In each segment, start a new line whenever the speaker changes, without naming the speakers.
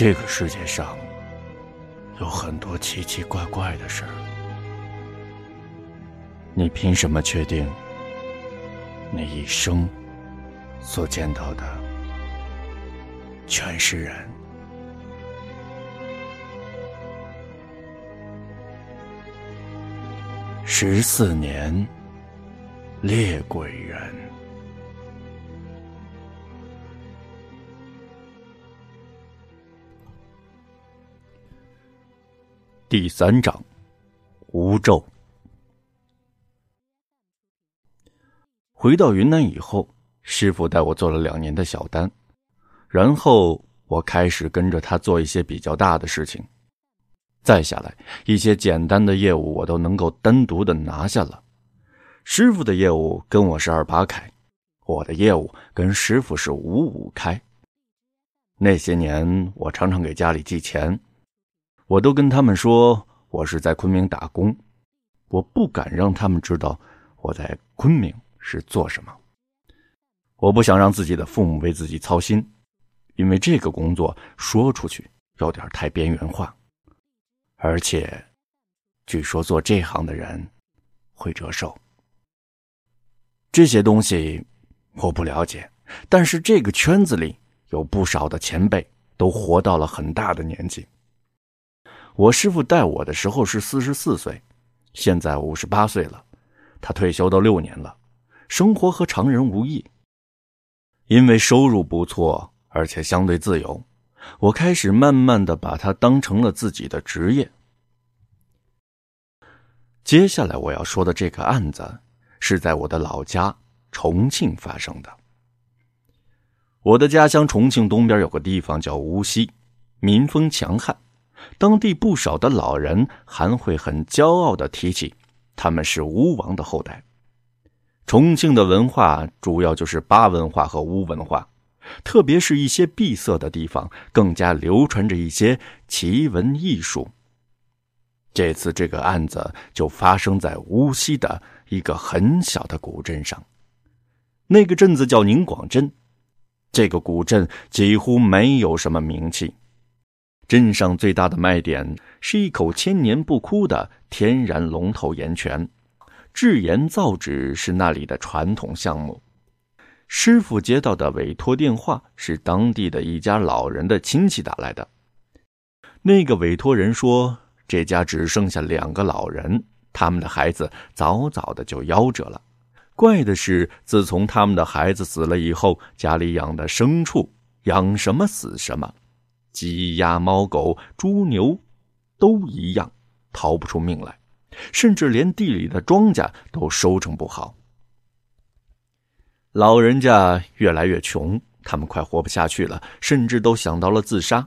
这个世界上有很多奇奇怪怪的事儿，你凭什么确定你一生所见到的全是人？十四年，猎鬼人。第三章，无咒。回到云南以后，师傅带我做了两年的小单，然后我开始跟着他做一些比较大的事情。再下来，一些简单的业务我都能够单独的拿下了。师傅的业务跟我是二八开，我的业务跟师傅是五五开。那些年，我常常给家里寄钱。我都跟他们说我是在昆明打工，我不敢让他们知道我在昆明是做什么。我不想让自己的父母为自己操心，因为这个工作说出去有点太边缘化，而且据说做这行的人会折寿。这些东西我不了解，但是这个圈子里有不少的前辈都活到了很大的年纪。我师傅带我的时候是四十四岁，现在五十八岁了。他退休都六年了，生活和常人无异。因为收入不错，而且相对自由，我开始慢慢的把他当成了自己的职业。接下来我要说的这个案子，是在我的老家重庆发生的。我的家乡重庆东边有个地方叫无锡，民风强悍。当地不少的老人还会很骄傲的提起，他们是巫王的后代。重庆的文化主要就是巴文化和巫文化，特别是一些闭塞的地方，更加流传着一些奇闻异术。这次这个案子就发生在无锡的一个很小的古镇上，那个镇子叫宁广镇，这个古镇几乎没有什么名气。镇上最大的卖点是一口千年不枯的天然龙头岩泉，制盐造纸是那里的传统项目。师傅接到的委托电话是当地的一家老人的亲戚打来的。那个委托人说，这家只剩下两个老人，他们的孩子早早的就夭折了。怪的是，自从他们的孩子死了以后，家里养的牲畜养什么死什么。鸡鸭猫狗猪牛，都一样，逃不出命来，甚至连地里的庄稼都收成不好。老人家越来越穷，他们快活不下去了，甚至都想到了自杀。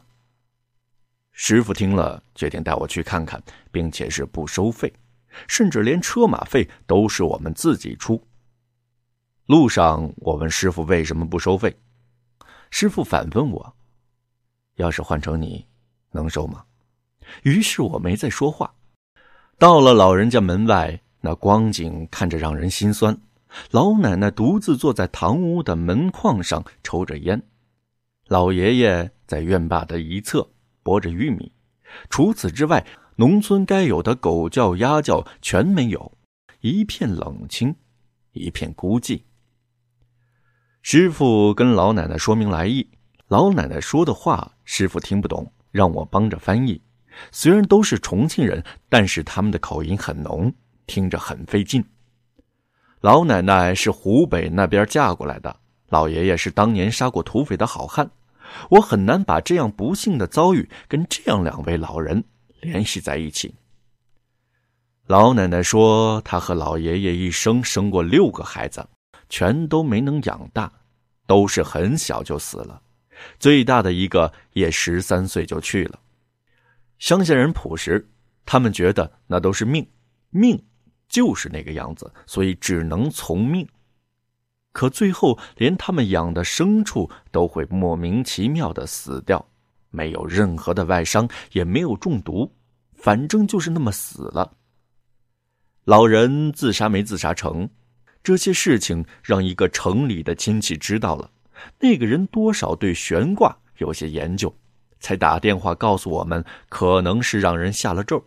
师傅听了，决定带我去看看，并且是不收费，甚至连车马费都是我们自己出。路上，我问师傅为什么不收费，师傅反问我。要是换成你，能收吗？于是我没再说话。到了老人家门外，那光景看着让人心酸。老奶奶独自坐在堂屋的门框上抽着烟，老爷爷在院坝的一侧剥着玉米。除此之外，农村该有的狗叫鸭叫全没有，一片冷清，一片孤寂。师傅跟老奶奶说明来意。老奶奶说的话，师傅听不懂，让我帮着翻译。虽然都是重庆人，但是他们的口音很浓，听着很费劲。老奶奶是湖北那边嫁过来的，老爷爷是当年杀过土匪的好汉。我很难把这样不幸的遭遇跟这样两位老人联系在一起。老奶奶说，她和老爷爷一生生过六个孩子，全都没能养大，都是很小就死了。最大的一个也十三岁就去了。乡下人朴实，他们觉得那都是命，命就是那个样子，所以只能从命。可最后，连他们养的牲畜都会莫名其妙的死掉，没有任何的外伤，也没有中毒，反正就是那么死了。老人自杀没自杀成，这些事情让一个城里的亲戚知道了。那个人多少对悬挂有些研究，才打电话告诉我们，可能是让人下了咒。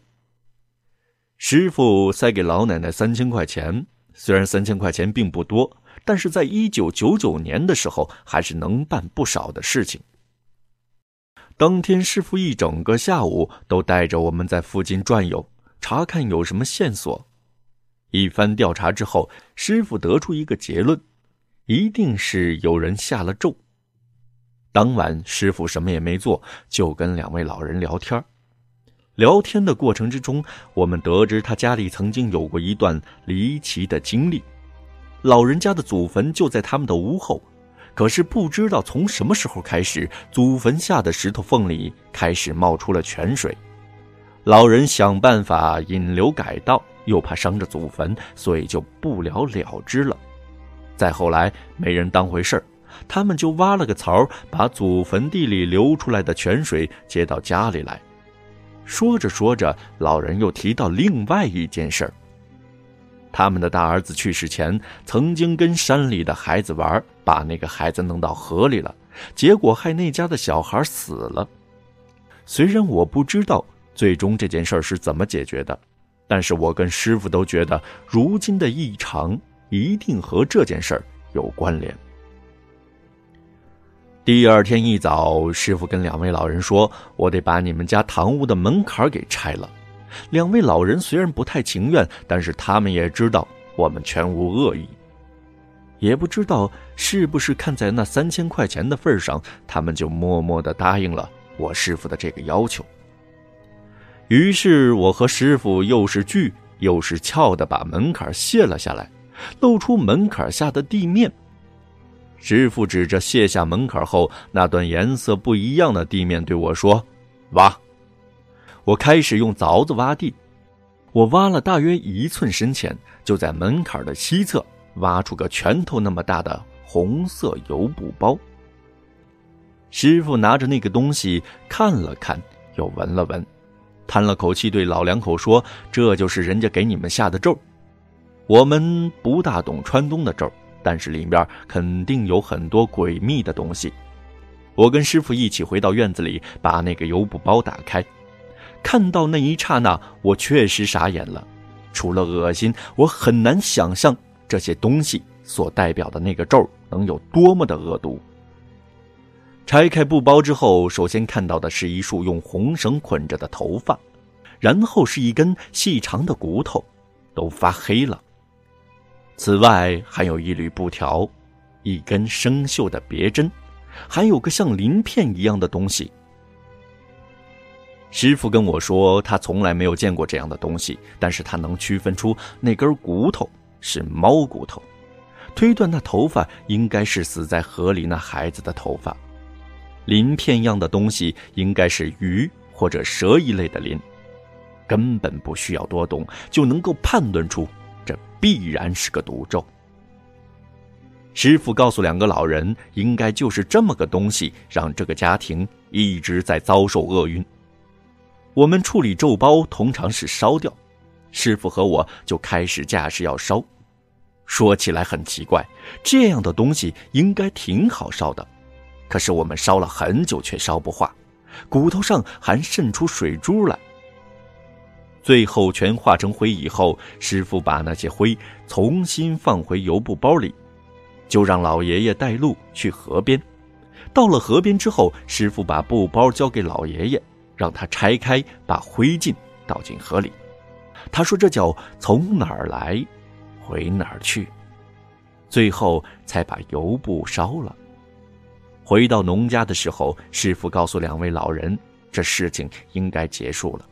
师傅塞给老奶奶三千块钱，虽然三千块钱并不多，但是在一九九九年的时候，还是能办不少的事情。当天，师傅一整个下午都带着我们在附近转悠，查看有什么线索。一番调查之后，师傅得出一个结论：一定是有人下了咒。当晚，师傅什么也没做，就跟两位老人聊天。聊天的过程之中，我们得知他家里曾经有过一段离奇的经历。老人家的祖坟就在他们的屋后。可是不知道从什么时候开始，祖坟下的石头缝里开始冒出了泉水。老人想办法引流改道，又怕伤着祖坟，所以就不了了之了。再后来，没人当回事儿，他们就挖了个槽，把祖坟地里流出来的泉水接到家里来。说着说着，老人又提到另外一件事儿。他们的大儿子去世前，曾经跟山里的孩子玩，把那个孩子弄到河里了，结果害那家的小孩死了。虽然我不知道最终这件事是怎么解决的，但是我跟师傅都觉得，如今的异常一定和这件事有关联。第二天一早，师傅跟两位老人说：“我得把你们家堂屋的门槛给拆了。”两位老人虽然不太情愿，但是他们也知道我们全无恶意。也不知道是不是看在那三千块钱的份上，他们就默默的答应了我师傅的这个要求。于是我和师傅又是锯又是撬的把门槛卸了下来，露出门槛下的地面。师傅指着卸下门槛后那段颜色不一样的地面对我说：“挖。”我开始用凿子挖地，我挖了大约一寸深浅，就在门槛的西侧挖出个拳头那么大的红色油布包。师傅拿着那个东西看了看，又闻了闻，叹了口气，对老两口说：“这就是人家给你们下的咒。我们不大懂川东的咒，但是里面肯定有很多诡秘的东西。”我跟师傅一起回到院子里，把那个油布包打开。看到那一刹那，我确实傻眼了。除了恶心，我很难想象这些东西所代表的那个咒能有多么的恶毒。拆开布包之后，首先看到的是一束用红绳捆着的头发，然后是一根细长的骨头，都发黑了。此外，还有一缕布条，一根生锈的别针，还有个像鳞片一样的东西。师傅跟我说，他从来没有见过这样的东西，但是他能区分出那根骨头是猫骨头，推断那头发应该是死在河里那孩子的头发，鳞片样的东西应该是鱼或者蛇一类的鳞，根本不需要多懂就能够判断出，必然是个毒咒。师傅告诉两个老人，应该就是这么个东西，让这个家庭一直在遭受厄运。我们处理咒包通常是烧掉，师傅和我就开始架势要烧。说起来很奇怪，这样的东西应该挺好烧的，可是我们烧了很久却烧不化，骨头上还渗出水珠来。最后全化成灰以后，师傅把那些灰重新放回油布包里，就让老爷爷带路去河边。到了河边之后，师傅把布包交给老爷爷。让他拆开，把灰烬倒进河里。他说：“这叫从哪儿来，回哪儿去。”最后才把油布烧了。回到农家的时候，师傅告诉两位老人，这事情应该结束了。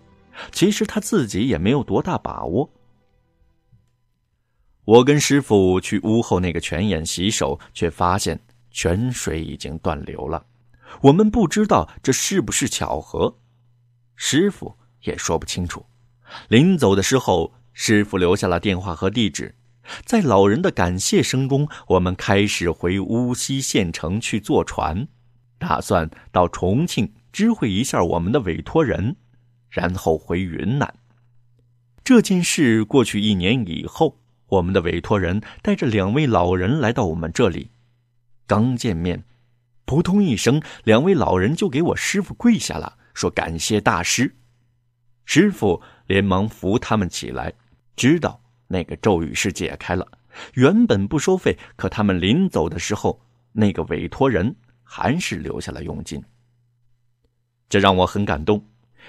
其实他自己也没有多大把握。我跟师傅去屋后那个泉眼洗手，却发现泉水已经断流了。我们不知道这是不是巧合。师傅也说不清楚。临走的时候，师傅留下了电话和地址。在老人的感谢声中，我们开始回乌溪县城去坐船，打算到重庆知会一下我们的委托人，然后回云南。这件事过去一年以后，我们的委托人带着两位老人来到我们这里。刚见面，扑通一声，两位老人就给我师傅跪下了，说感谢大师。师傅连忙扶他们起来，知道那个咒语是解开了。原本不收费，可他们临走的时候，那个委托人还是留下了佣金。这让我很感动。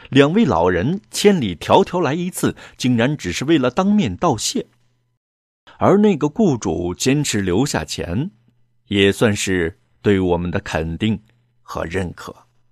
两位老人千里迢迢来一次，竟然只是为了当面道谢。而那个雇主坚持留下钱，也算是对我们的肯定和认可。